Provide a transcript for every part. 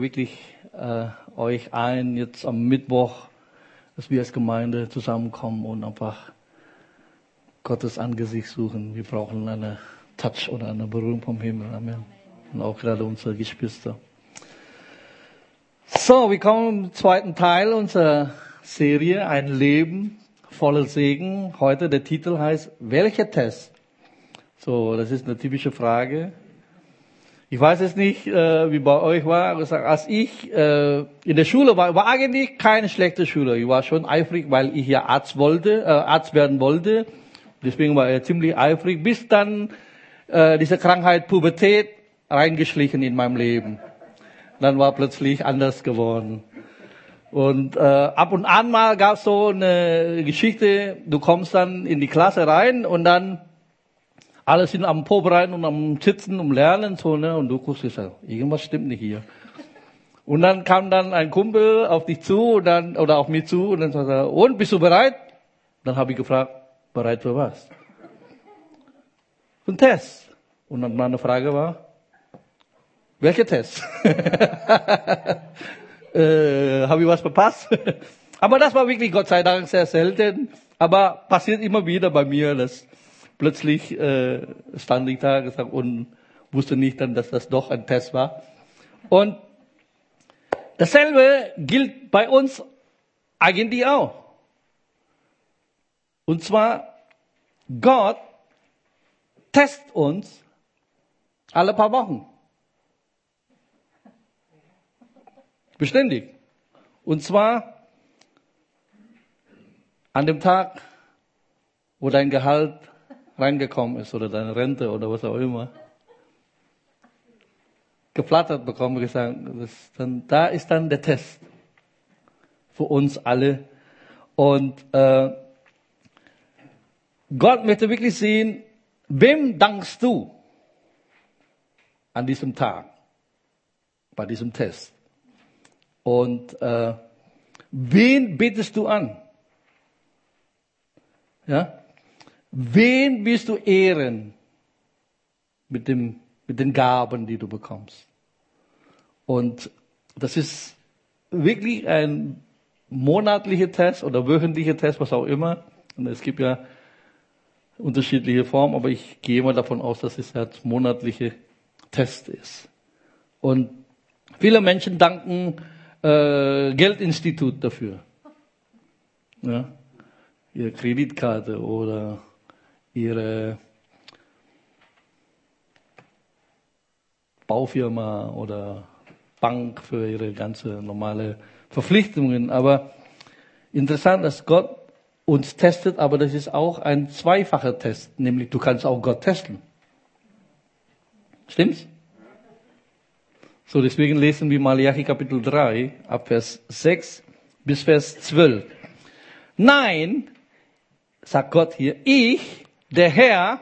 wirklich äh, euch ein, jetzt am Mittwoch, dass wir als Gemeinde zusammenkommen und einfach Gottes Angesicht suchen. Wir brauchen eine Touch oder eine Berührung vom Himmel. Amen. Und auch gerade unsere Geschwister. So, wir kommen zum zweiten Teil unserer Serie, ein Leben voller Segen. Heute der Titel heißt, welcher Test? So, das ist eine typische Frage. Ich weiß es nicht, äh, wie bei euch war. Als ich äh, in der Schule war, war eigentlich keine schlechte Schule. Ich war schon eifrig, weil ich ja Arzt wollte, äh, Arzt werden wollte. Deswegen war ich ziemlich eifrig, bis dann äh, diese Krankheit Pubertät reingeschlichen in meinem Leben. Dann war plötzlich anders geworden. Und äh, ab und an mal gab es so eine Geschichte, du kommst dann in die Klasse rein und dann alle sind am Vorbereiten und am Sitzen, um Lernen, so, ne? Und du guckst so, irgendwas stimmt nicht hier. Und dann kam dann ein Kumpel auf dich zu und dann, oder auf mich zu und dann sagt er, und bist du bereit? Dann habe ich gefragt, bereit für was? Für einen Test. Und dann meine Frage war, welcher Test? äh, habe ich was verpasst? Aber das war wirklich Gott sei Dank sehr selten. Aber passiert immer wieder bei mir, dass plötzlich äh, stand ich da gesagt, und wusste nicht dann, dass das doch ein Test war. Und dasselbe gilt bei uns eigentlich auch. Und zwar, Gott testet uns alle paar Wochen. Beständig. Und zwar an dem Tag, wo dein Gehalt reingekommen ist oder deine Rente oder was auch immer, geflattert bekommen, gesagt, dann, da ist dann der Test für uns alle. Und äh, Gott möchte wirklich sehen, wem dankst du an diesem Tag, bei diesem Test? Und äh, wen betest du an? Ja? Wen willst du ehren mit, dem, mit den Gaben, die du bekommst? Und das ist wirklich ein monatlicher Test oder wöchentlicher Test, was auch immer. Und es gibt ja unterschiedliche Formen, aber ich gehe mal davon aus, dass es ein monatlicher Test ist. Und viele Menschen danken äh, Geldinstitut dafür. Ja? Ihre Kreditkarte oder ihre Baufirma oder Bank für ihre ganze normale Verpflichtungen. Aber interessant, dass Gott uns testet, aber das ist auch ein zweifacher Test, nämlich du kannst auch Gott testen. Stimmt's? So, deswegen lesen wir Malachi Kapitel 3, ab Vers 6 bis Vers 12. Nein, sagt Gott hier, ich der Herr,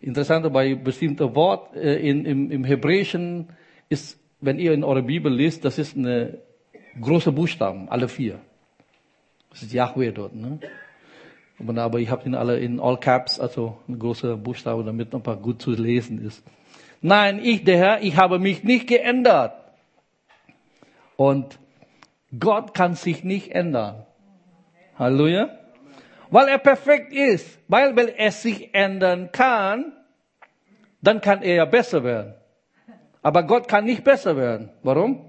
interessant bei bestimmten Wort äh, in, im, im Hebräischen ist, wenn ihr in eurer Bibel liest, das ist eine große Buchstaben, alle vier. Das ist Yahweh dort. Ne? Aber ich habe ihn alle in All Caps, also ein großer Buchstabe, damit ein paar gut zu lesen ist. Nein, ich, der Herr, ich habe mich nicht geändert. Und Gott kann sich nicht ändern. Halleluja. Weil er perfekt ist, weil, weil er sich ändern kann, dann kann er ja besser werden. Aber Gott kann nicht besser werden. Warum?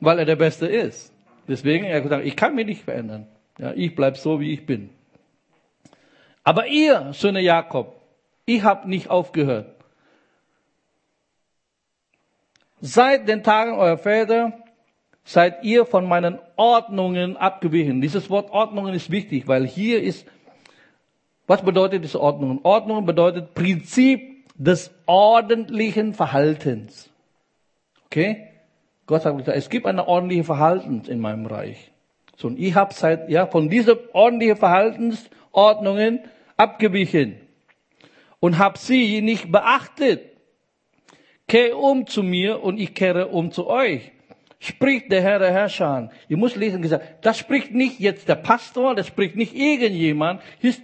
Weil er der Beste ist. Deswegen er gesagt, ich kann mich nicht verändern. Ja, ich bleib so, wie ich bin. Aber ihr, Söhne Jakob, ich habe nicht aufgehört. Seit den Tagen eurer Väter seid ihr von meinen Ordnungen abgewichen. Dieses Wort Ordnungen ist wichtig, weil hier ist, was bedeutet diese Ordnungen? Ordnungen bedeutet Prinzip des ordentlichen Verhaltens. Okay? Gott gesagt, es gibt ein ordentliches Verhalten in meinem Reich. So, und ich habe seit, ja, von dieser ordentlichen Verhaltensordnungen abgewichen und habe sie nicht beachtet. Kehre um zu mir und ich kehre um zu euch spricht der Herr der Herrscher. Ihr müsst lesen, gesagt, das spricht nicht jetzt der Pastor, das spricht nicht irgendjemand, hier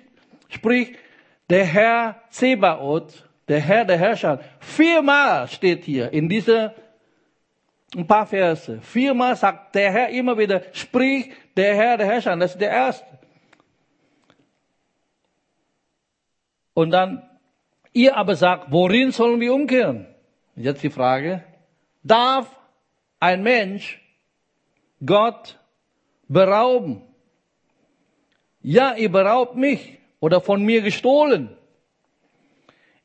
spricht der Herr Zebaoth, der Herr der Herrscher. Viermal steht hier in dieser Ein paar Verse. Viermal sagt der Herr immer wieder, sprich der Herr, der Herrscher. Das ist der erste. Und dann, ihr aber sagt, worin sollen wir umkehren? Jetzt die Frage, darf ein Mensch Gott berauben? Ja, ihr beraubt mich oder von mir gestohlen.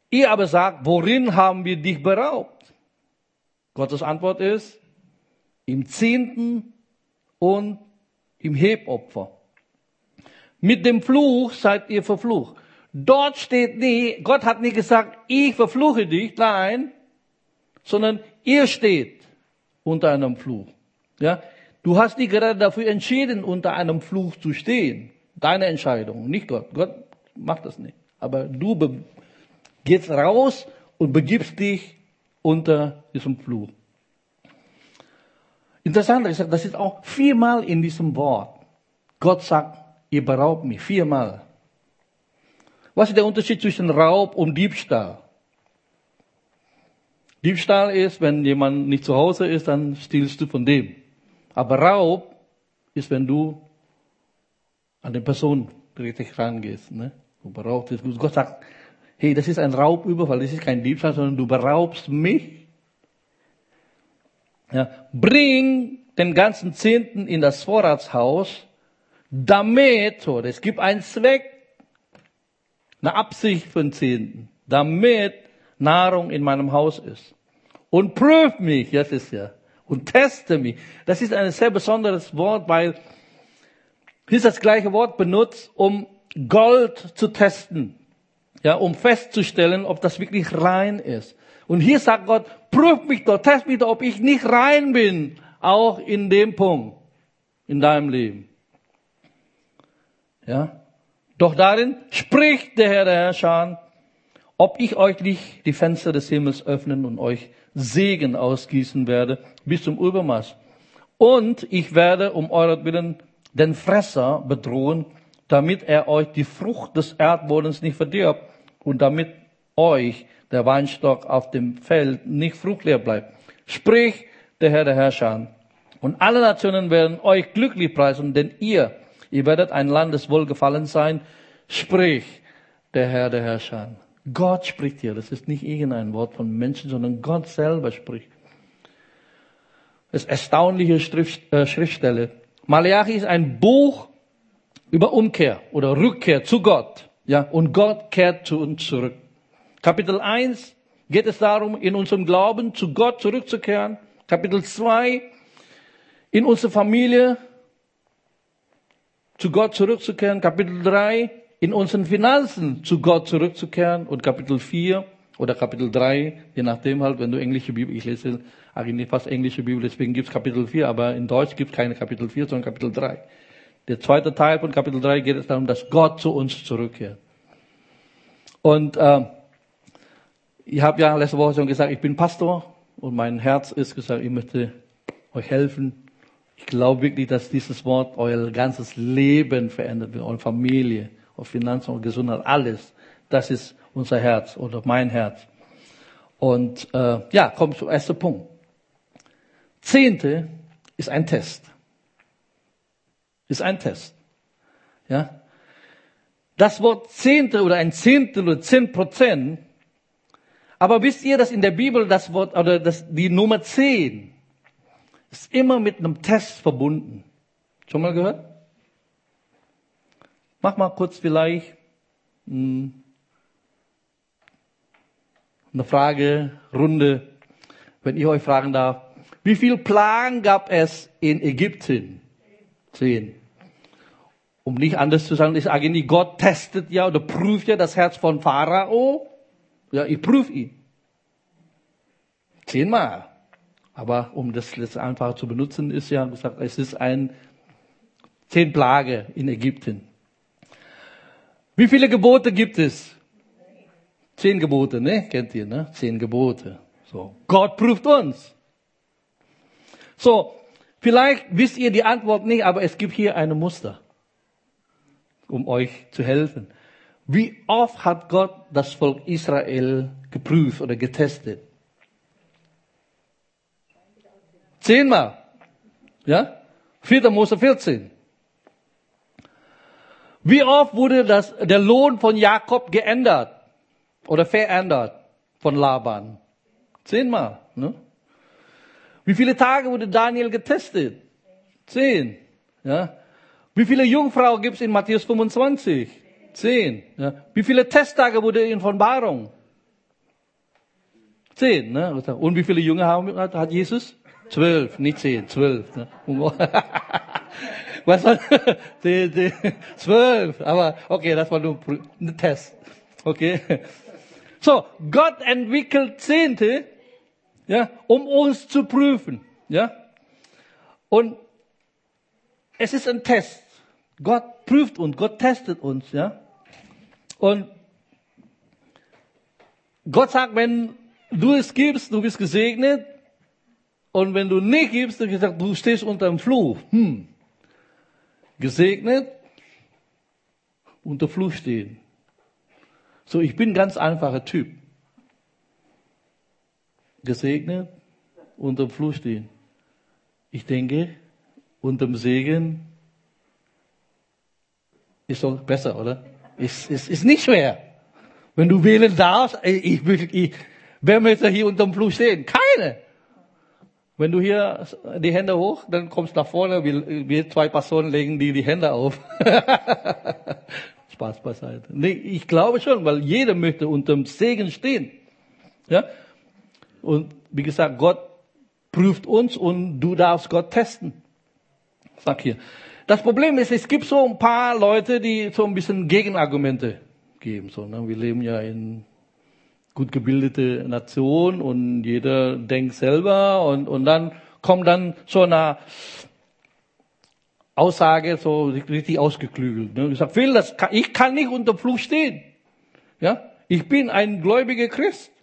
Ihr aber sagt, worin haben wir dich beraubt? Gottes Antwort ist, im Zehnten und im Hebopfer. Mit dem Fluch seid ihr verflucht. Dort steht nie, Gott hat nie gesagt, ich verfluche dich, nein, sondern ihr steht unter einem Fluch. Ja, du hast dich gerade dafür entschieden, unter einem Fluch zu stehen. Deine Entscheidung, nicht Gott. Gott macht das nicht. Aber du gehst raus und begibst dich unter diesem Fluch. Interessant ist, das ist auch viermal in diesem Wort. Gott sagt, ihr beraubt mich, viermal. Was ist der Unterschied zwischen Raub und Diebstahl? Diebstahl ist, wenn jemand nicht zu Hause ist, dann stiehlst du von dem. Aber Raub ist, wenn du an die Person richtig rangehst. Ne? Du beraubst es. Gott sagt, hey, das ist ein Raubüberfall, das ist kein Diebstahl, sondern du beraubst mich. Ja, bring den ganzen Zehnten in das Vorratshaus, damit, so, es gibt einen Zweck, eine Absicht den Zehnten, damit Nahrung in meinem Haus ist. Und prüf mich, jetzt ist ja, und teste mich. Das ist ein sehr besonderes Wort, weil hier ist das gleiche Wort benutzt, um Gold zu testen. Ja, um festzustellen, ob das wirklich rein ist. Und hier sagt Gott, prüf mich doch, test mich doch, ob ich nicht rein bin, auch in dem Punkt, in deinem Leben. Ja, doch darin spricht der Herr der Herrscher, ob ich euch nicht die Fenster des Himmels öffnen und euch Segen ausgießen werde bis zum Übermaß. Und ich werde um euretwillen den Fresser bedrohen, damit er euch die Frucht des Erdbodens nicht verdirbt und damit euch der Weinstock auf dem Feld nicht fruchtleer bleibt. Sprich der Herr der Herrscher. Und alle Nationen werden euch glücklich preisen, denn ihr Ihr werdet ein Land des Wohlgefallens sein. Sprich der Herr der Herrscher. Gott spricht hier. Das ist nicht irgendein Wort von Menschen, sondern Gott selber spricht. Das ist erstaunliche Schrift, äh, Schriftstelle. Malachi ist ein Buch über Umkehr oder Rückkehr zu Gott. Ja, und Gott kehrt zu uns zurück. Kapitel 1 geht es darum, in unserem Glauben zu Gott zurückzukehren. Kapitel 2 in unsere Familie zu Gott zurückzukehren. Kapitel 3, in unseren Finanzen zu Gott zurückzukehren. Und Kapitel 4 oder Kapitel 3, je nachdem halt, wenn du englische Bibel, ich lese eigentlich fast englische Bibel, deswegen gibt's Kapitel 4, aber in Deutsch gibt's keine Kapitel 4, sondern Kapitel 3. Der zweite Teil von Kapitel 3 geht es darum, dass Gott zu uns zurückkehrt. Und äh, ich habe ja letzte Woche schon gesagt, ich bin Pastor und mein Herz ist gesagt, ich möchte euch helfen, ich glaube wirklich, dass dieses Wort euer ganzes Leben verändert wird, eure Familie, eure Finanzen, eure Gesundheit, alles. Das ist unser Herz oder mein Herz. Und äh, ja, kommt zum ersten Punkt. Zehnte ist ein Test. Ist ein Test. Ja. Das Wort Zehnte oder ein Zehntel oder zehn Prozent. Aber wisst ihr, dass in der Bibel das Wort oder das, die Nummer zehn ist immer mit einem Test verbunden. Schon mal gehört? Mach mal kurz vielleicht hm, eine Fragerunde, wenn ich euch fragen darf. Wie viel Plagen gab es in Ägypten? Zehn. Um nicht anders zu sagen, ist eigentlich Gott testet ja oder prüft ja das Herz von Pharao. Ja, ich prüfe ihn. Zehnmal. Aber um das jetzt einfach zu benutzen, ist ja gesagt, es ist ein zehn Plage in Ägypten. Wie viele Gebote gibt es? Zehn Gebote, ne? Kennt ihr, ne? Zehn Gebote. So. Gott prüft uns. So. Vielleicht wisst ihr die Antwort nicht, aber es gibt hier eine Muster, um euch zu helfen. Wie oft hat Gott das Volk Israel geprüft oder getestet? Zehnmal. Ja? 4. Mose 14. Wie oft wurde das, der Lohn von Jakob geändert oder verändert von Laban? Zehnmal. Ne? Wie viele Tage wurde Daniel getestet? Zehn. Ja? Wie viele Jungfrauen gibt es in Matthäus 25? Zehn. Ja? Wie viele Testtage wurde in Offenbarung? Zehn. Ne? Und wie viele Jünger hat Jesus? Zwölf, nicht zehn, zwölf. Ne? Was war die, die, zwölf? Aber okay, das war nur ein Test. Okay. So, Gott entwickelt Zehnte, ja, um uns zu prüfen, ja. Und es ist ein Test. Gott prüft uns, Gott testet uns, ja. Und Gott sagt, wenn du es gibst, du bist gesegnet. Und wenn du nicht gibst, dann gesagt, du stehst unter dem Fluch. Hm. Gesegnet, unter Fluch stehen. So, ich bin ein ganz einfacher Typ. Gesegnet, unter Fluch stehen. Ich denke, unter dem Segen ist doch besser, oder? Ist, ist, ist nicht schwer. Wenn du wählen darfst, ich, ich, ich, wer möchte hier unter dem Fluch stehen? Keine. Wenn du hier die Hände hoch, dann kommst du nach vorne, wir, wir zwei Personen legen dir die Hände auf. Spaß beiseite. Nee, ich glaube schon, weil jeder möchte unter dem Segen stehen. Ja? Und wie gesagt, Gott prüft uns und du darfst Gott testen. Sag hier. Das Problem ist, es gibt so ein paar Leute, die so ein bisschen Gegenargumente geben. So, ne? Wir leben ja in gut gebildete Nation und jeder denkt selber und, und dann kommt dann so eine Aussage so richtig ausgeklügelt. Ne? Ich sage, Phil, das kann, ich kann nicht unter Fluch stehen. Ja, ich bin ein gläubiger Christ.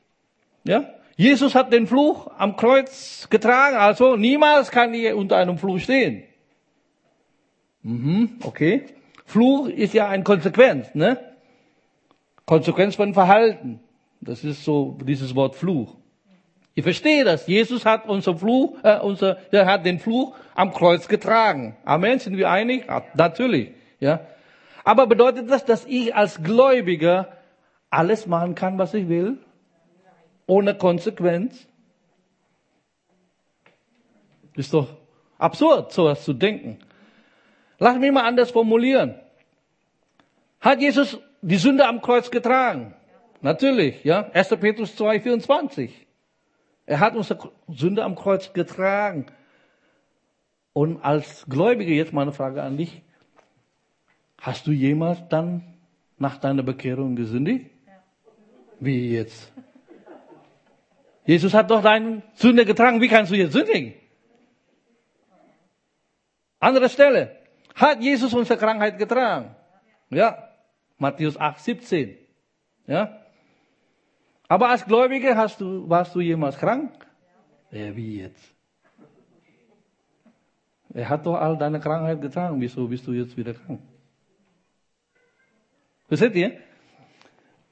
Ja, Jesus hat den Fluch am Kreuz getragen, also niemals kann ich unter einem Fluch stehen. Mhm, okay. Fluch ist ja ein Konsequenz, ne? Konsequenz von Verhalten. Das ist so dieses Wort Fluch. Ich verstehe das. Jesus hat unser Fluch, äh, unser, er hat den Fluch am Kreuz getragen. Amen. Sind wir einig? Ja, natürlich. Ja. Aber bedeutet das, dass ich als Gläubiger alles machen kann, was ich will? Ohne Konsequenz? Ist doch absurd, sowas zu denken. Lass mich mal anders formulieren. Hat Jesus die Sünde am Kreuz getragen? Natürlich, ja. 1. Petrus 2, 24. Er hat unsere Sünde am Kreuz getragen. Und als Gläubige, jetzt meine Frage an dich. Hast du jemals dann nach deiner Bekehrung gesündigt? Wie jetzt? Jesus hat doch deine Sünde getragen. Wie kannst du jetzt sündigen? Andere Stelle. Hat Jesus unsere Krankheit getragen? Ja. Matthäus 8, 17. Ja. Aber als Gläubiger hast du, warst du jemals krank? Ja, wie jetzt? Er hat doch all deine Krankheit getragen. Wieso bist du jetzt wieder krank? Versteht ihr?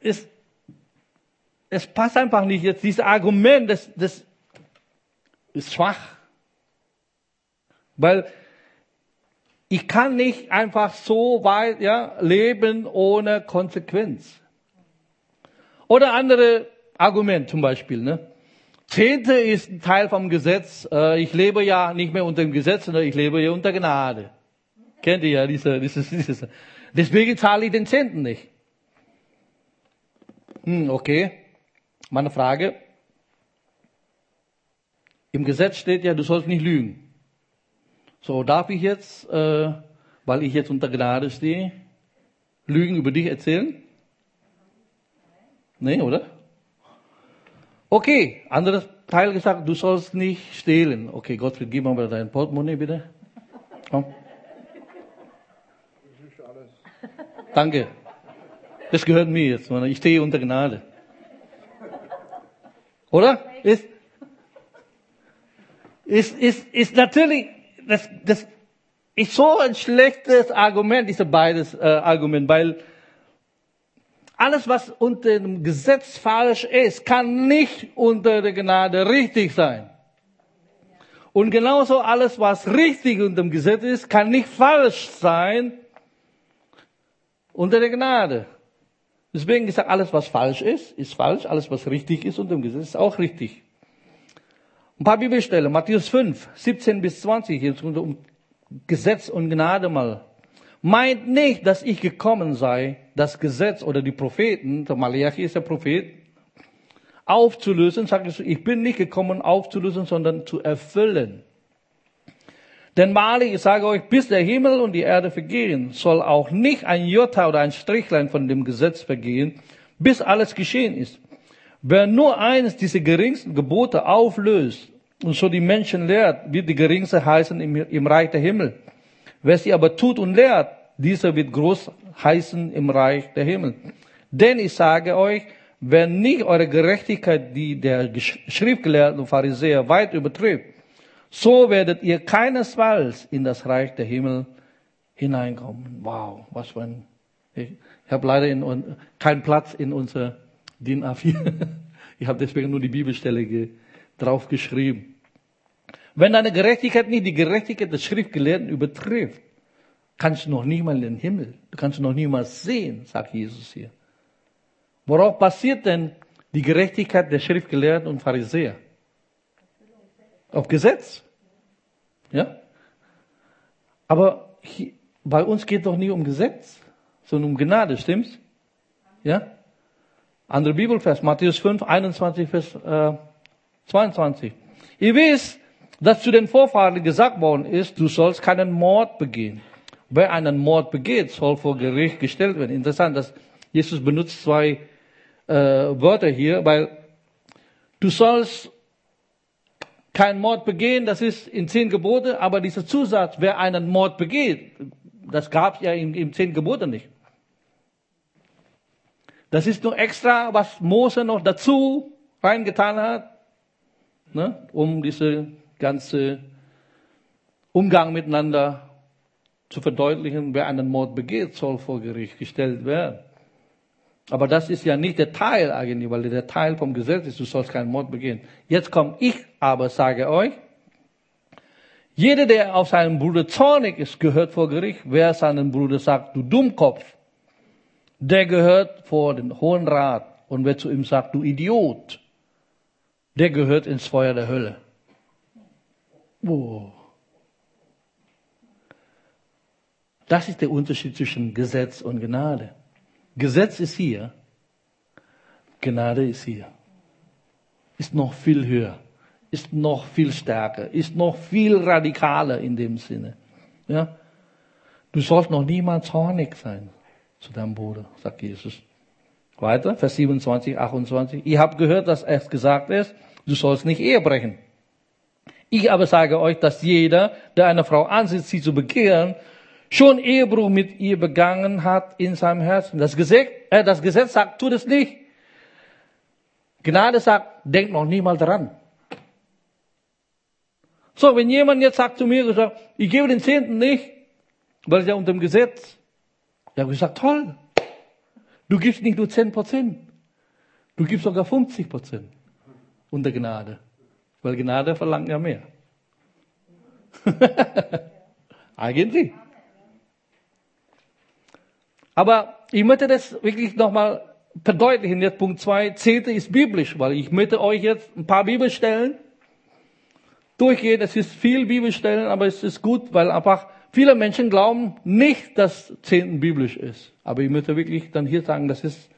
Es, es passt einfach nicht jetzt. Dieses Argument, das, das ist schwach. Weil ich kann nicht einfach so weit ja, leben ohne Konsequenz. Oder andere Argument zum Beispiel. Ne? Zehnte ist ein Teil vom Gesetz. Äh, ich lebe ja nicht mehr unter dem Gesetz, sondern ich lebe ja unter Gnade. Kennt ihr ja diese, dieses, dieses. Deswegen zahle ich den Zehnten nicht. Hm, okay. Meine Frage. Im Gesetz steht ja, du sollst nicht lügen. So, darf ich jetzt, äh, weil ich jetzt unter Gnade stehe, Lügen über dich erzählen? Nee, oder? Okay, anderes Teil gesagt, du sollst nicht stehlen. Okay, Gott vergib mir dein Portemonnaie bitte. Komm. Danke. Das gehört mir jetzt. Ich stehe unter Gnade. Oder? Ist, ist, ist, ist natürlich, das, das ist so ein schlechtes Argument, diese beides äh, Argument, weil alles, was unter dem Gesetz falsch ist, kann nicht unter der Gnade richtig sein. Und genauso alles, was richtig unter dem Gesetz ist, kann nicht falsch sein unter der Gnade. Deswegen gesagt, alles, was falsch ist, ist falsch. Alles, was richtig ist unter dem Gesetz, ist auch richtig. Ein paar Bibelstellen. Matthäus 5, 17 bis 20. Jetzt um Gesetz und Gnade mal. Meint nicht, dass ich gekommen sei, das Gesetz oder die Propheten, der Malachi ist der Prophet, aufzulösen. Sagt ich, ich bin nicht gekommen aufzulösen, sondern zu erfüllen. Denn wahrlich, ich sage euch, bis der Himmel und die Erde vergehen, soll auch nicht ein Jota oder ein Strichlein von dem Gesetz vergehen, bis alles geschehen ist. Wer nur eines dieser geringsten Gebote auflöst und so die Menschen lehrt, wird die geringste heißen im, im Reich der Himmel. Wer sie aber tut und lehrt, dieser wird groß heißen im Reich der Himmel. Denn ich sage euch, wenn nicht eure Gerechtigkeit die der Schriftgelehrten und Pharisäer weit übertrifft, so werdet ihr keinesfalls in das Reich der Himmel hineinkommen. Wow, was für ein, ich, ich habe leider in, keinen Platz in unser DIN A4. Ich habe deswegen nur die Bibelstelle ge, drauf geschrieben. Wenn deine Gerechtigkeit nicht die Gerechtigkeit des Schriftgelehrten übertrifft, kannst du noch nie mal in den Himmel. Du kannst noch nie mal sehen, sagt Jesus hier. Worauf basiert denn die Gerechtigkeit der Schriftgelehrten und Pharisäer? Auf Gesetz. Ja? Aber hier, bei uns geht doch nie um Gesetz, sondern um Gnade, stimmt's? Ja? Andere Bibelvers, Matthäus 5, 21, Vers äh, 22. Ihr wisst, dass zu den Vorfahren gesagt worden ist, du sollst keinen Mord begehen. Wer einen Mord begeht, soll vor Gericht gestellt werden. Interessant, dass Jesus benutzt zwei äh, Wörter hier, weil du sollst keinen Mord begehen, das ist in zehn Gebote, aber dieser Zusatz, wer einen Mord begeht, das gab es ja in, in zehn Gebote nicht. Das ist nur extra, was Mose noch dazu reingetan hat, ne, um diese ganze Umgang miteinander zu verdeutlichen, wer einen Mord begeht, soll vor Gericht gestellt werden. Aber das ist ja nicht der Teil eigentlich, weil der Teil vom Gesetz ist, du sollst keinen Mord begehen. Jetzt komme ich aber, sage euch, jeder, der auf seinen Bruder zornig ist, gehört vor Gericht. Wer seinen Bruder sagt, du Dummkopf, der gehört vor den Hohen Rat. Und wer zu ihm sagt, du Idiot, der gehört ins Feuer der Hölle. Oh. Das ist der Unterschied zwischen Gesetz und Gnade. Gesetz ist hier, Gnade ist hier. Ist noch viel höher, ist noch viel stärker, ist noch viel radikaler in dem Sinne. Ja? Du sollst noch niemals zornig sein zu deinem Bruder, sagt Jesus. Weiter, Vers 27, 28. Ihr habt gehört, dass es gesagt ist, du sollst nicht Ehe brechen. Ich aber sage euch, dass jeder, der eine Frau ansieht, sie zu begehren, schon Ehebruch mit ihr begangen hat in seinem Herzen. Das Gesetz, äh, das Gesetz sagt, tu das nicht. Gnade sagt, denk noch nie mal dran. So, wenn jemand jetzt sagt zu mir, ich gebe den Zehnten nicht, weil es ja unter dem Gesetz. Ich habe gesagt, toll. Du gibst nicht nur 10 Prozent. Du gibst sogar 50 Prozent unter Gnade. Weil Gnade verlangt ja mehr. Eigentlich. Aber ich möchte das wirklich nochmal verdeutlichen. Jetzt Punkt 2. Zehnte ist biblisch, weil ich möchte euch jetzt ein paar Bibelstellen durchgehen. Es ist viel Bibelstellen, aber es ist gut, weil einfach viele Menschen glauben nicht, dass Zehnten biblisch ist. Aber ich möchte wirklich dann hier sagen, das ist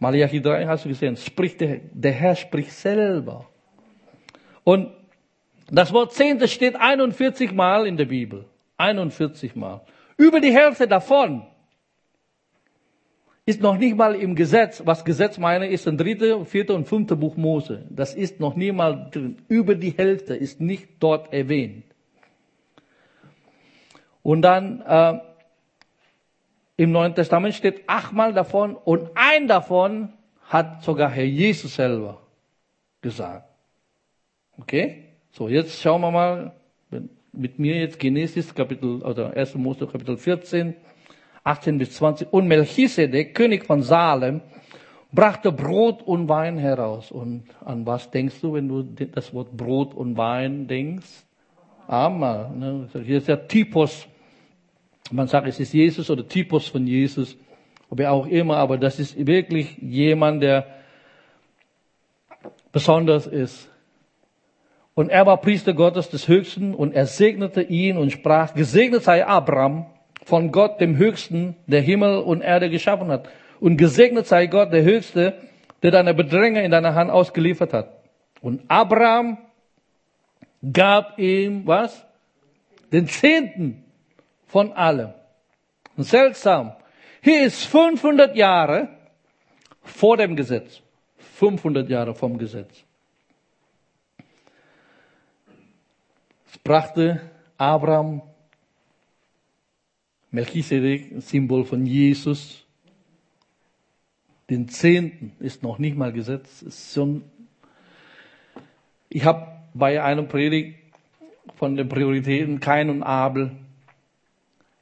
Malachi 3, hast du gesehen, spricht der, der Herr spricht selber. Und das Wort Zehnte steht 41 Mal in der Bibel. 41 Mal. Über die Hälfte davon ist noch nicht mal im Gesetz. Was Gesetz meine, ist ein dritte, vierte und fünfte Buch Mose. Das ist noch nie mal drin. Über die Hälfte ist nicht dort erwähnt. Und dann äh, im Neuen Testament steht achtmal davon und ein davon hat sogar Herr Jesus selber gesagt. Okay? So, jetzt schauen wir mal mit mir jetzt Genesis Kapitel oder 1. Mose Kapitel 14. 18 bis 20. Und Melchisedek, König von Salem, brachte Brot und Wein heraus. Und an was denkst du, wenn du das Wort Brot und Wein denkst? Amal. Ne? Hier ist der Typus. Man sagt, es ist Jesus oder Typus von Jesus. Wer auch immer, aber das ist wirklich jemand, der besonders ist. Und er war Priester Gottes des Höchsten und er segnete ihn und sprach, gesegnet sei Abraham von Gott dem Höchsten, der Himmel und Erde geschaffen hat. Und gesegnet sei Gott der Höchste, der deine Bedränger in deiner Hand ausgeliefert hat. Und Abraham gab ihm was? Den Zehnten von allem. Und seltsam. Hier ist 500 Jahre vor dem Gesetz. 500 Jahre vom Gesetz. Brachte Abraham Melchisedek, Symbol von Jesus. Den Zehnten ist noch nicht mal Gesetz. Ist schon ich habe bei einem Predigt von den Prioritäten Kain und Abel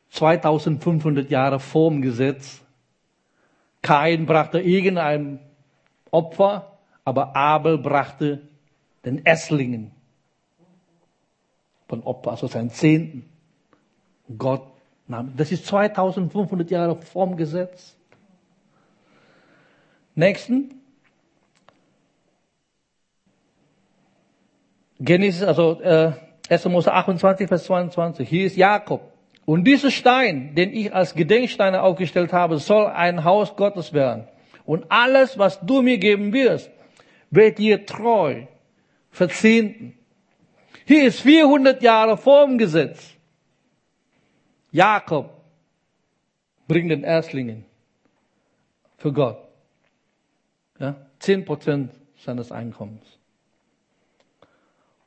2500 Jahre vorm Gesetz. Kain brachte irgendein Opfer, aber Abel brachte den Esslingen von Opfer, also seinen Zehnten. Gott nahm. Das ist 2500 Jahre vorm Gesetz. Nächsten. Genesis, also äh, 1. Mose 28, Vers 22. Hier ist Jakob. Und dieser Stein, den ich als Gedenksteine aufgestellt habe, soll ein Haus Gottes werden. Und alles, was du mir geben wirst, wird dir treu verzehnten. Hier ist 400 Jahre vor dem Gesetz. Jakob bringt den Erstlingen für Gott. Ja, 10% seines Einkommens.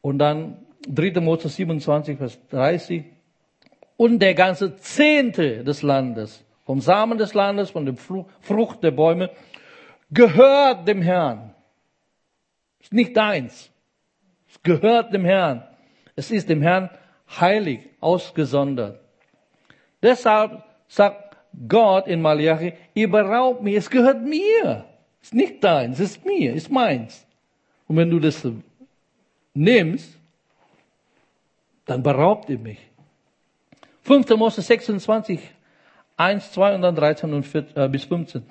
Und dann 3. Mose 27, Vers 30. Und der ganze Zehnte des Landes, vom Samen des Landes, von der Frucht der Bäume, gehört dem Herrn. Ist nicht deins. Es gehört dem Herrn. Es ist dem Herrn heilig, ausgesondert. Deshalb sagt Gott in Malachi, ihr beraubt mir, es gehört mir. Es ist nicht deins, es ist mir, es ist meins. Und wenn du das nimmst, dann beraubt ihr mich. 5. Mose 26, 1, 2 und dann 13 und 14, äh, bis 15.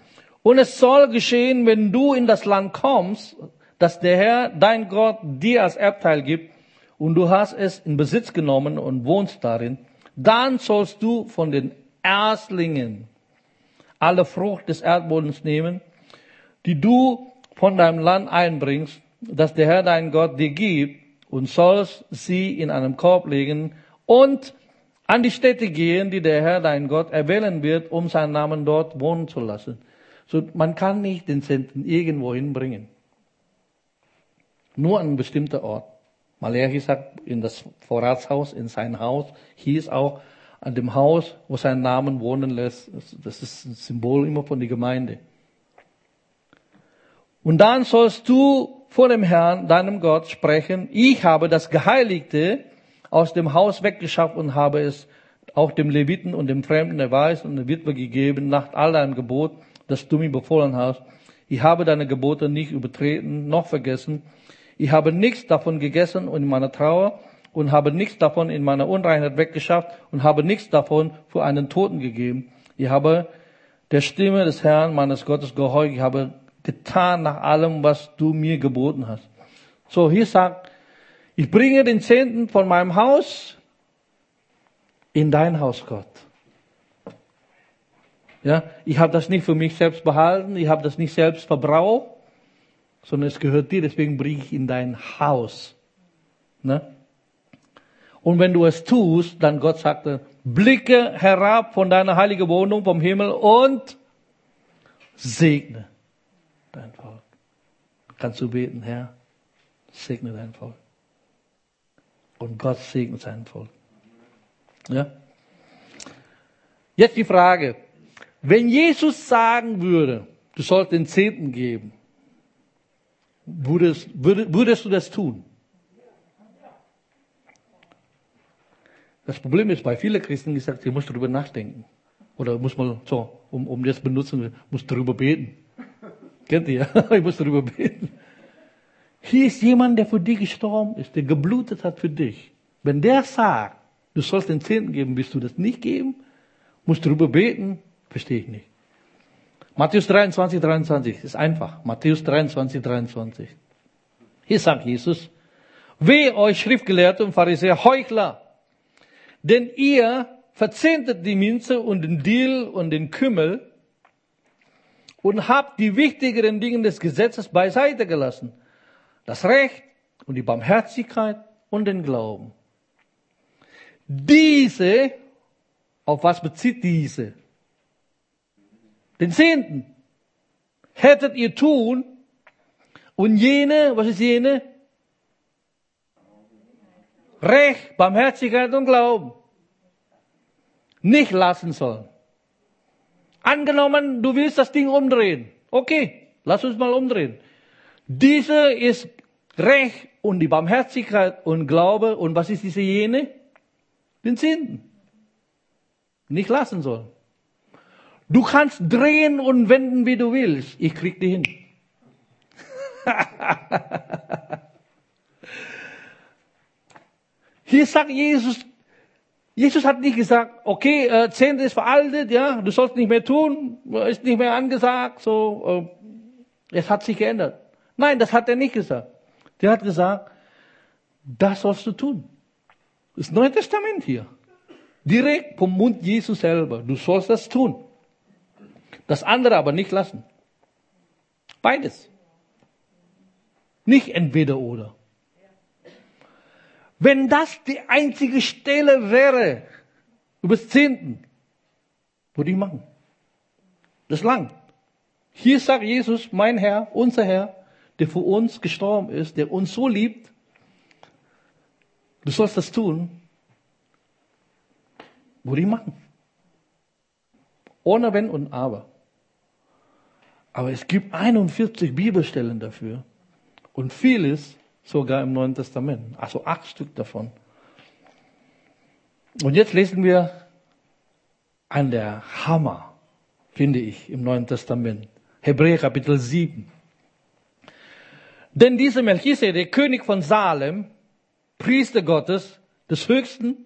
Und es soll geschehen, wenn du in das Land kommst, dass der Herr, dein Gott, dir als Erbteil gibt, und du hast es in Besitz genommen und wohnst darin, dann sollst du von den Erstlingen alle Frucht des Erdbodens nehmen, die du von deinem Land einbringst, dass der Herr dein Gott dir gibt, und sollst sie in einem Korb legen und an die Städte gehen, die der Herr dein Gott erwählen wird, um seinen Namen dort wohnen zu lassen. So, man kann nicht den Zehnten irgendwo hinbringen. Nur an einen bestimmten Ort. Malachi sagt, in das Vorratshaus, in sein Haus, hieß auch an dem Haus, wo sein Namen wohnen lässt. Das ist ein Symbol immer von der Gemeinde. Und dann sollst du vor dem Herrn, deinem Gott, sprechen, ich habe das Geheiligte aus dem Haus weggeschafft und habe es auch dem Leviten und dem Fremden, der Weiß und der Witwe gegeben, nach all deinem Gebot, das du mir befohlen hast. Ich habe deine Gebote nicht übertreten, noch vergessen. Ich habe nichts davon gegessen in meiner Trauer und habe nichts davon in meiner Unreinheit weggeschafft und habe nichts davon für einen Toten gegeben. Ich habe der Stimme des Herrn, meines Gottes, gehorcht. Ich habe getan nach allem, was du mir geboten hast. So, hier sagt, ich bringe den Zehnten von meinem Haus in dein Haus, Gott. Ja, ich habe das nicht für mich selbst behalten, ich habe das nicht selbst verbraucht, sondern es gehört dir, deswegen bringe ich in dein Haus. Ne? Und wenn du es tust, dann Gott sagte, blicke herab von deiner heiligen Wohnung vom Himmel und segne dein Volk. Kannst du beten, Herr, segne dein Volk. Und Gott segnet sein Volk. Ja? Jetzt die Frage, wenn Jesus sagen würde, du sollst den Zehnten geben, würdest, würdest du das tun? Das Problem ist, bei vielen Christen gesagt, sie muss darüber nachdenken. Oder muss man so, um, um das benutzen, muss darüber beten. Kennt ihr? Ich muss darüber beten. Hier ist jemand, der für dich gestorben ist, der geblutet hat für dich. Wenn der sagt, du sollst den Zehnten geben, willst du das nicht geben? Musst darüber beten? Verstehe ich nicht. Matthäus 23, 23 ist einfach. Matthäus 23, 23. Hier sagt Jesus, weh euch Schriftgelehrte und Pharisäer, Heuchler, denn ihr verzehntet die Minze und den Dill und den Kümmel und habt die wichtigeren Dinge des Gesetzes beiseite gelassen. Das Recht und die Barmherzigkeit und den Glauben. Diese, auf was bezieht diese? Den Zehnten. Hättet ihr tun und jene, was ist jene? Recht, Barmherzigkeit und Glauben nicht lassen sollen. Angenommen, du willst das Ding umdrehen. Okay, lass uns mal umdrehen. Diese ist Recht und die Barmherzigkeit und Glaube. Und was ist diese jene? Den Zehnten. Nicht lassen sollen. Du kannst drehen und wenden, wie du willst. Ich krieg die hin. Hier sagt Jesus, Jesus hat nicht gesagt, okay, äh, Zehnte ist veraltet, ja, du sollst nicht mehr tun, ist nicht mehr angesagt, so, äh, es hat sich geändert. Nein, das hat er nicht gesagt. Der hat gesagt, das sollst du tun. Das Neue Testament hier. Direkt vom Mund Jesus selber. Du sollst das tun. Das andere aber nicht lassen. Beides. Nicht entweder oder. Wenn das die einzige Stelle wäre, übers Zehnten, würde ich machen. Das lang. Hier sagt Jesus, mein Herr, unser Herr, der für uns gestorben ist, der uns so liebt, du sollst das tun, würde ich machen. Ohne Wenn und Aber. Aber es gibt 41 Bibelstellen dafür und vieles sogar im Neuen Testament. Also acht Stück davon. Und jetzt lesen wir an der Hammer, finde ich, im Neuen Testament. Hebräer Kapitel 7. Denn dieser Melchisedek, König von Salem, Priester Gottes, des Höchsten,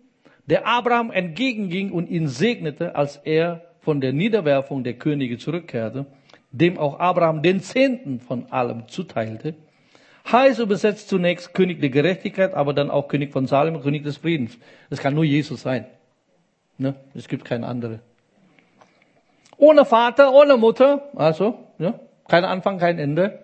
der Abraham entgegenging und ihn segnete, als er von der Niederwerfung der Könige zurückkehrte, dem auch Abraham den Zehnten von allem zuteilte, heißt übersetzt zunächst König der Gerechtigkeit, aber dann auch König von Salem, König des Friedens. Das kann nur Jesus sein. Ne? Es gibt keinen anderen. Ohne Vater, ohne Mutter, also ne? kein Anfang, kein Ende.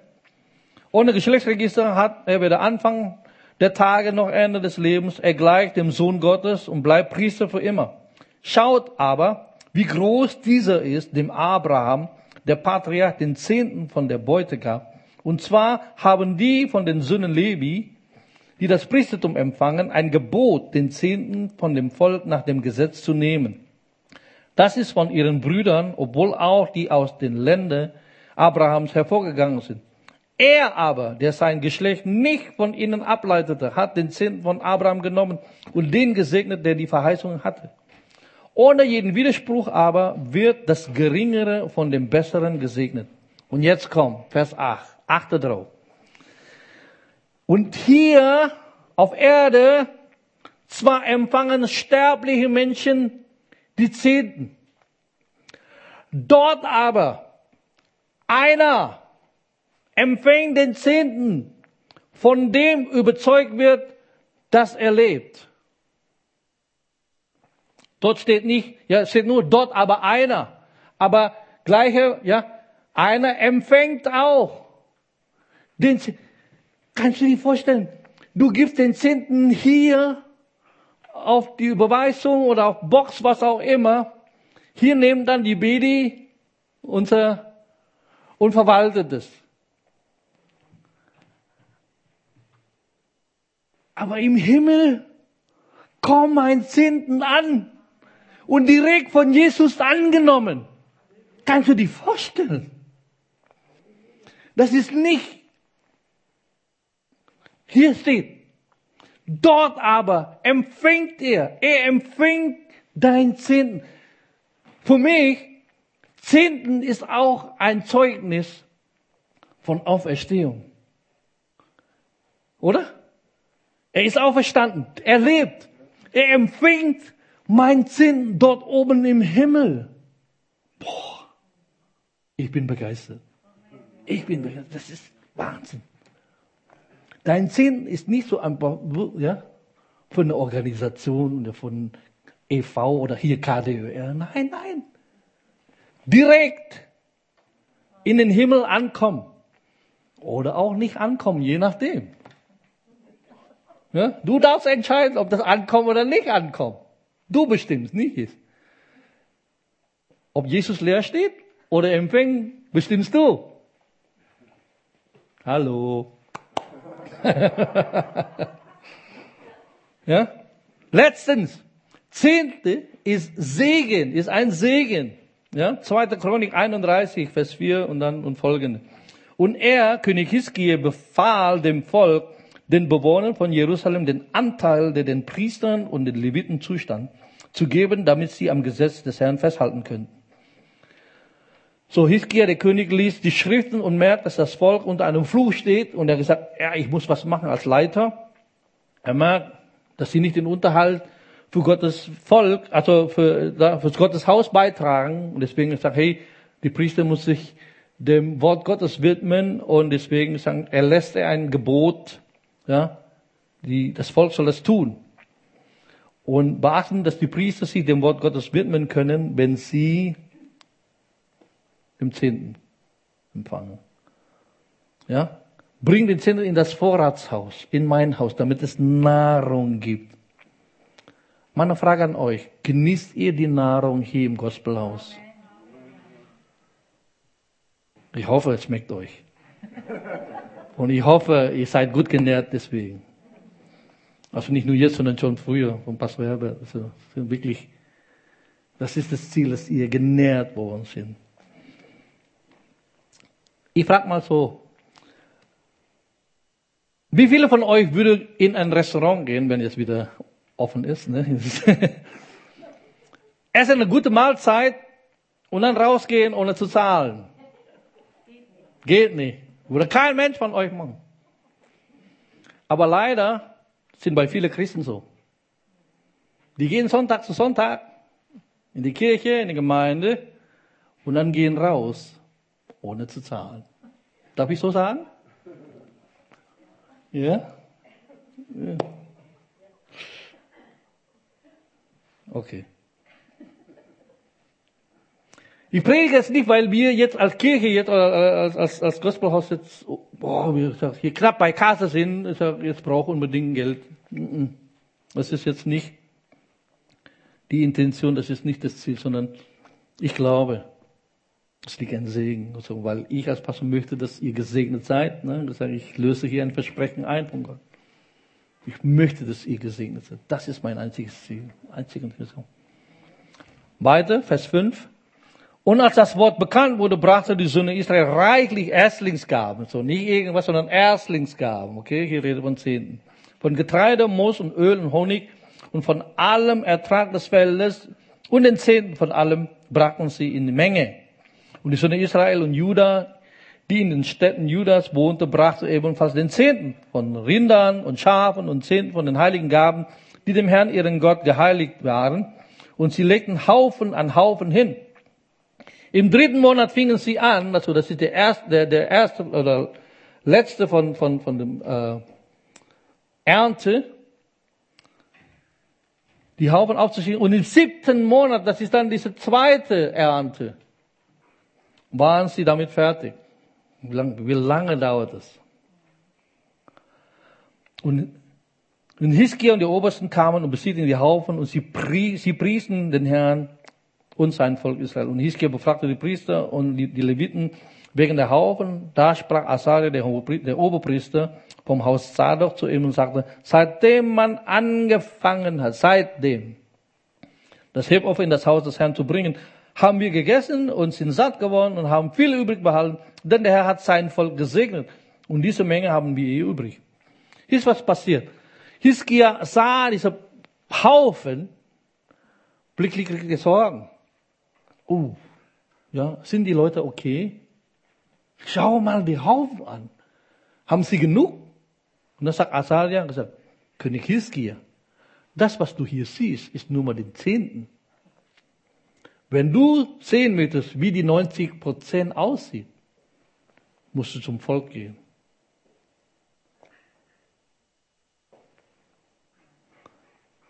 Ohne Geschlechtsregister hat er weder Anfang der Tage noch Ende des Lebens. Er gleicht dem Sohn Gottes und bleibt Priester für immer. Schaut aber, wie groß dieser ist, dem Abraham, der Patriarch, den Zehnten von der Beute gab und zwar haben die von den Söhnen Levi, die das Priestertum empfangen, ein Gebot, den Zehnten von dem Volk nach dem Gesetz zu nehmen. Das ist von ihren Brüdern, obwohl auch die aus den Ländern Abrahams hervorgegangen sind. Er aber, der sein Geschlecht nicht von ihnen ableitete, hat den Zehnten von Abraham genommen und den gesegnet, der die Verheißung hatte. Ohne jeden Widerspruch aber wird das Geringere von dem Besseren gesegnet. Und jetzt kommt Vers 8. Achte drauf. Und hier auf Erde zwar empfangen sterbliche Menschen die Zehnten. Dort aber einer empfängt den Zehnten, von dem überzeugt wird, dass er lebt. Dort steht nicht, ja, es steht nur dort aber einer. Aber gleiche, ja, einer empfängt auch. Den, kannst du dir vorstellen? Du gibst den Zehnten hier auf die Überweisung oder auf Box, was auch immer. Hier nehmen dann die Bedi unser und verwaltet es. Aber im Himmel kommt ein Zehnten an und direkt von Jesus angenommen. Kannst du dir vorstellen? Das ist nicht hier steht, dort aber empfängt er, er empfängt dein Zehnten. Für mich, Zehnten ist auch ein Zeugnis von Auferstehung. Oder? Er ist auferstanden. Er lebt. Er empfängt mein Sinn dort oben im Himmel. Boah, ich bin begeistert. Ich bin begeistert. Das ist Wahnsinn. Dein Sinn ist nicht so einfach, ja, von einer Organisation oder von EV oder hier KDÖR. Nein, nein. Direkt in den Himmel ankommen. Oder auch nicht ankommen, je nachdem. Ja? Du darfst entscheiden, ob das ankommt oder nicht ankommt. Du bestimmst, nicht ich. Ob Jesus leer steht oder empfängt, bestimmst du. Hallo. ja? Letztens, Zehnte ist Segen, ist ein Segen. Ja? 2. Chronik 31, Vers 4 und dann und folgende. Und er, König Hiskie, befahl dem Volk, den Bewohnern von Jerusalem den Anteil, der den Priestern und den Leviten zustand, zu geben, damit sie am Gesetz des Herrn festhalten können. So Hiskia, der König, liest die Schriften und merkt, dass das Volk unter einem Fluch steht und er gesagt, ja, ich muss was machen als Leiter. Er merkt, dass sie nicht den Unterhalt für Gottes Volk, also für, für Gottes Haus beitragen und deswegen sagt, hey, die Priester muss sich dem Wort Gottes widmen und deswegen sagt, er lässt er ein Gebot ja, die, das Volk soll das tun. Und beachten, dass die Priester sich dem Wort Gottes widmen können, wenn sie im Zehnten empfangen. Ja? Bring den Zehnten in das Vorratshaus, in mein Haus, damit es Nahrung gibt. Meine Frage an euch, genießt ihr die Nahrung hier im Gospelhaus? Ich hoffe, es schmeckt euch. Und ich hoffe, ihr seid gut genährt deswegen. Also nicht nur jetzt, sondern schon früher vom Pastor Herbert. Also wirklich, das ist das Ziel, dass ihr genährt worden sind. Ich frage mal so, wie viele von euch würde in ein Restaurant gehen, wenn es wieder offen ist? Ne? Essen eine gute Mahlzeit und dann rausgehen, ohne zu zahlen. Geht nicht. Würde kein Mensch von euch machen. Aber leider sind bei vielen Christen so. Die gehen Sonntag zu Sonntag in die Kirche, in die Gemeinde und dann gehen raus, ohne zu zahlen. Darf ich so sagen? Ja? ja. Okay. Ich predige es nicht, weil wir jetzt als Kirche jetzt oder als, als, als Gospelhaus jetzt, boah, wir hier knapp bei Kasse sind, ist ja, jetzt brauchen unbedingt Geld. Das ist jetzt nicht die Intention, das ist nicht das Ziel, sondern ich glaube, es liegt ein Segen, also, weil ich als Pastor möchte, dass ihr gesegnet seid. Ne? Das heißt, ich löse hier ein Versprechen ein von Gott. Ich möchte, dass ihr gesegnet seid. Das ist mein einziges Ziel, einzige Intention. Weiter, Vers 5. Und als das Wort bekannt wurde, brachte die Söhne Israel reichlich Erstlingsgaben. So nicht irgendwas, sondern Erstlingsgaben. Okay, hier redet von Zehnten. Von Getreide, Moos und Öl und Honig und von allem Ertrag des Feldes und den Zehnten von allem brachten sie in die Menge. Und die Söhne Israel und Juda, die in den Städten Judas wohnten, brachten ebenfalls den Zehnten von Rindern und Schafen und Zehnten von den heiligen Gaben, die dem Herrn ihren Gott geheiligt waren. Und sie legten Haufen an Haufen hin. Im dritten Monat fingen sie an, also das ist der erste, der, der erste oder letzte von, von, von dem äh, Ernte, die Haufen aufzuschieben. Und im siebten Monat, das ist dann diese zweite Ernte, waren sie damit fertig. Wie lange, wie lange dauert das? Und, und Hiskia und die Obersten kamen und besiedelten die Haufen und sie, prie, sie priesen den Herrn und sein Volk Israel. Und Hiskia befragte die Priester und die, die Leviten wegen der Haufen. Da sprach Asaria, der, der Oberpriester, vom Haus Zadok zu ihm und sagte, seitdem man angefangen hat, seitdem, das Hebopfer in das Haus des Herrn zu bringen, haben wir gegessen und sind satt geworden und haben viel übrig behalten, denn der Herr hat sein Volk gesegnet. Und diese Menge haben wir hier übrig. Hier ist was passiert. Hiskia sah diese Haufen, blickliche Sorgen. Oh, ja, sind die Leute okay? Schau mal die Haufen an. Haben sie genug? Und dann sagt Asaria, gesagt, König Hiskia, das, was du hier siehst, ist nur mal den Zehnten. Wenn du sehen möchtest, wie die 90 Prozent aussieht, musst du zum Volk gehen.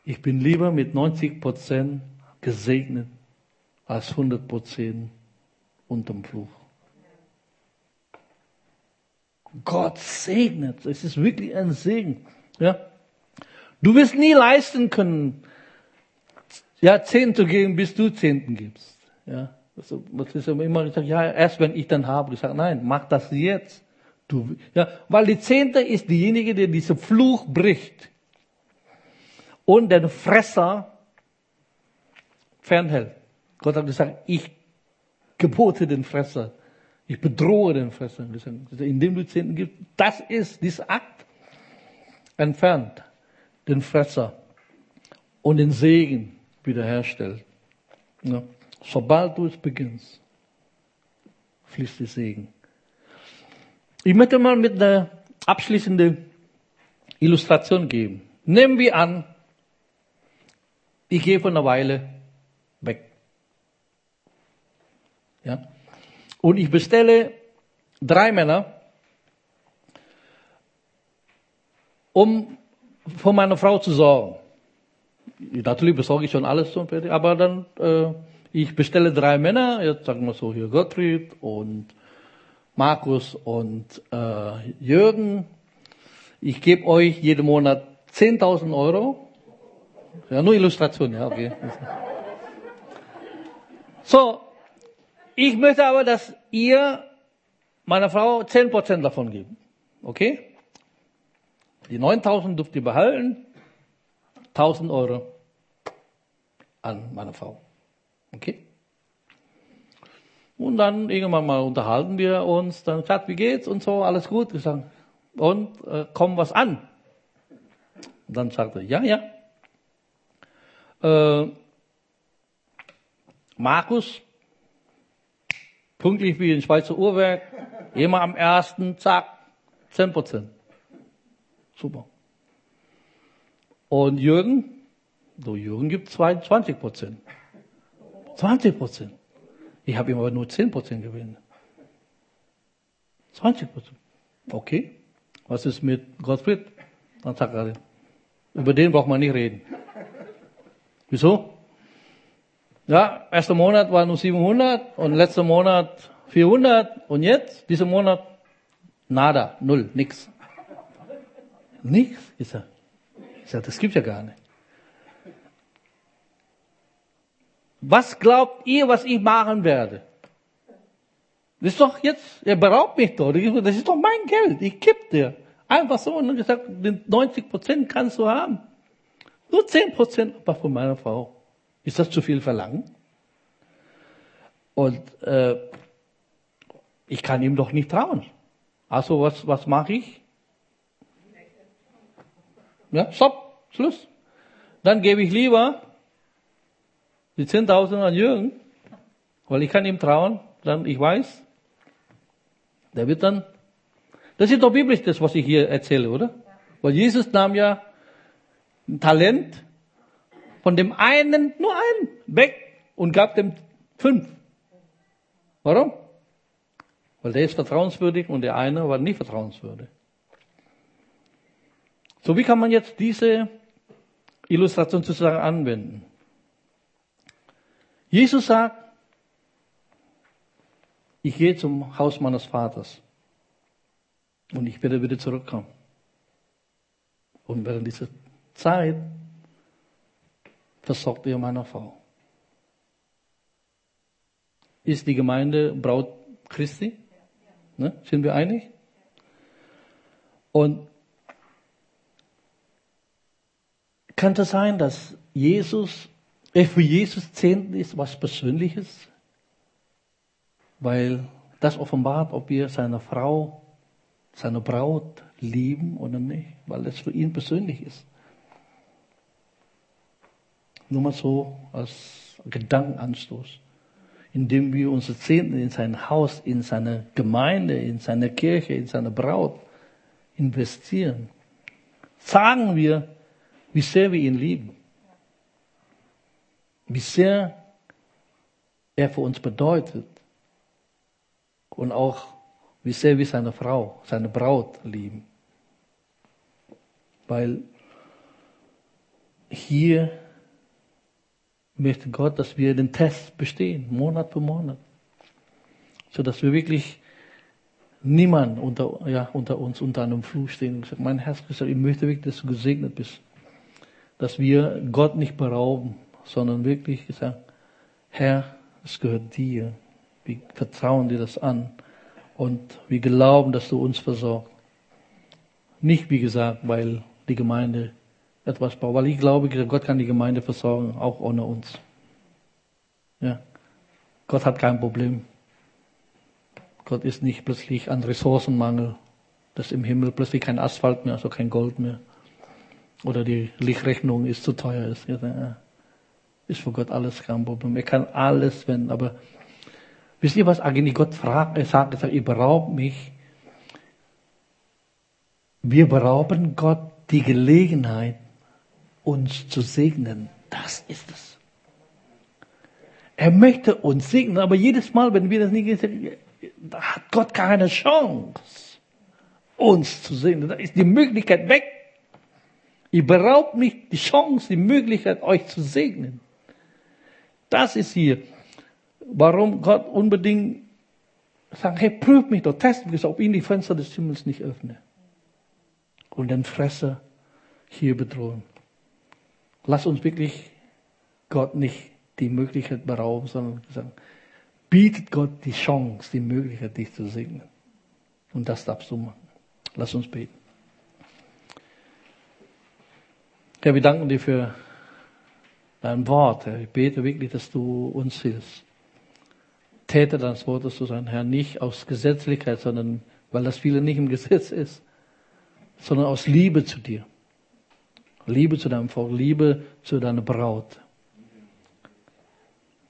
Ich bin lieber mit 90 Prozent gesegnet als 100 Prozent unterm Fluch. Gott segnet. Es ist wirklich ein Segen. Ja. Du wirst nie leisten können, ja, Zehn zu geben, bis du Zehnten gibst. Ja. Also, das ist immer gesagt, ja, erst wenn ich dann habe. Ich sage, nein, mach das jetzt. Du, ja, weil die Zehnte ist diejenige, die diesen Fluch bricht und den Fresser fernhält. Gott hat gesagt, ich gebote den Fresser. Ich bedrohe den Fresser. Indem du Zehnten gibst, das ist dieser Akt. Entfernt den Fresser und den Segen wiederherstellt. Ja. Sobald du es beginnst, fließt der Segen. Ich möchte mal mit einer abschließenden Illustration geben. Nehmen wir an, ich gehe von einer Weile weg. Ja? Und ich bestelle drei Männer, um für meine Frau zu sorgen. Natürlich besorge ich schon alles aber dann, äh, ich bestelle drei Männer, jetzt sagen wir so hier Gottfried und Markus und äh, Jürgen. Ich gebe euch jeden Monat 10.000 Euro. Ja, nur Illustration, ja, okay. So, ich möchte aber, dass ihr meiner Frau 10% davon gebt. Okay? Die 9000 dürft ihr behalten. 1000 Euro an meine Frau. Okay? Und dann irgendwann mal unterhalten wir uns, dann sagt, wie geht's und so, alles gut. Sage, und äh, kommt was an? Und dann sagt er, ja, ja. Äh, Markus Pünktlich wie ein Schweizer Uhrwerk. Immer am ersten, zack, 10 Prozent. Super. Und Jürgen, so Jürgen gibt 22 Prozent. 20 Prozent. Ich habe ihm aber nur 10 Prozent gewinnt. 20 Prozent. Okay. Was ist mit Gottfried? Dann sagt er, über den braucht man nicht reden. Wieso? Ja, erster Monat war nur 700 und letzter Monat 400 und jetzt, dieser Monat, nada, null, nix. Nix, ist er. Ich sage, das gibt's ja gar nicht. Was glaubt ihr, was ich machen werde? Das ist doch jetzt, er beraubt mich doch. Das ist doch mein Geld. Ich kipp dir. Einfach so und gesagt, 90 Prozent kannst du haben. Nur 10 Prozent aber von meiner Frau. Ist das zu viel verlangen? Und äh, ich kann ihm doch nicht trauen. Also was, was mache ich? Ja, stopp, Schluss. Dann gebe ich lieber die 10.000 an Jürgen, weil ich kann ihm trauen, dann ich weiß, der wird dann, das ist doch biblisch, das, was ich hier erzähle, oder? Weil Jesus nahm ja ein Talent von dem einen, nur einen, weg und gab dem fünf. Warum? Weil der ist vertrauenswürdig und der eine war nicht vertrauenswürdig. So, wie kann man jetzt diese Illustration sozusagen anwenden? Jesus sagt, ich gehe zum Haus meines Vaters und ich werde wieder zurückkommen. Und während dieser Zeit versorgt ihr meiner Frau. Ist die Gemeinde Braut Christi? Ne? Sind wir einig? Und kann es sein, dass Jesus, äh, für Jesus Zehnten ist was Persönliches? Weil das offenbart, ob wir seine Frau, seine Braut lieben oder nicht, weil es für ihn persönlich ist. Nur mal so als Gedankenanstoß. indem wir unsere Zehnten in sein Haus, in seine Gemeinde, in seine Kirche, in seine Braut investieren. Sagen wir, wie sehr wir ihn lieben. Wie sehr er für uns bedeutet. Und auch, wie sehr wir seine Frau, seine Braut lieben. Weil hier möchte Gott, dass wir den Test bestehen, Monat für Monat. So dass wir wirklich niemand unter, ja, unter uns unter einem Fluch stehen. Ich sage, mein Herz, ich möchte wirklich, dass du gesegnet bist. Dass wir Gott nicht berauben, sondern wirklich gesagt, Herr, es gehört dir. Wir vertrauen dir das an. Und wir glauben, dass du uns versorgst. Nicht, wie gesagt, weil die Gemeinde etwas braucht. Weil ich glaube, Gott kann die Gemeinde versorgen, auch ohne uns. Ja. Gott hat kein Problem. Gott ist nicht plötzlich an Ressourcenmangel, dass im Himmel plötzlich kein Asphalt mehr, also kein Gold mehr. Oder die Lichtrechnung ist zu teuer. Ist, ist für Gott alles kein Problem. Er kann alles wenden. Aber wisst ihr, was eigentlich Gott fragt? Er sagt, er sagt, ihr beraubt mich. Wir berauben Gott die Gelegenheit, uns zu segnen. Das ist es. Er möchte uns segnen, aber jedes Mal, wenn wir das nicht da hat Gott keine Chance, uns zu segnen. Da ist die Möglichkeit weg. Ihr beraubt mich die Chance, die Möglichkeit, euch zu segnen. Das ist hier, warum Gott unbedingt sagt, hey, prüf mich doch, test mich, ob ihn die Fenster des Himmels nicht öffne. Und den Fresser hier bedrohen. Lass uns wirklich Gott nicht die Möglichkeit berauben, sondern sagen, bietet Gott die Chance, die Möglichkeit, dich zu segnen. Und das darfst du machen. Lass uns beten. Herr, wir danken dir für dein Wort. Herr. Ich bete wirklich, dass du uns hilfst. Täter deines Wortes zu sein, Herr, nicht aus Gesetzlichkeit, sondern weil das viele nicht im Gesetz ist, sondern aus Liebe zu dir. Liebe zu deinem Volk, Liebe zu deiner Braut.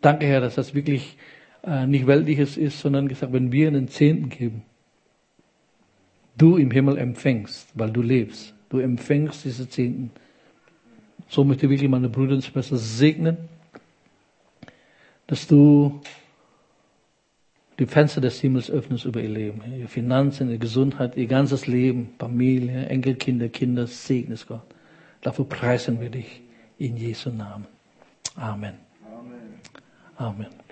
Danke, Herr, dass das wirklich äh, nicht weltliches ist, sondern gesagt, wenn wir einen Zehnten geben, du im Himmel empfängst, weil du lebst. Du empfängst diese Zehnten. So möchte ich wirklich meine Brüder und Schwestern segnen, dass du die Fenster des Himmels öffnest über ihr Leben. Ihr Finanzen, ihre Gesundheit, ihr ganzes Leben, Familie, Enkelkinder, Kinder, segnest Gott. Dafür preisen wir dich in Jesu Namen. Amen. Amen. Amen.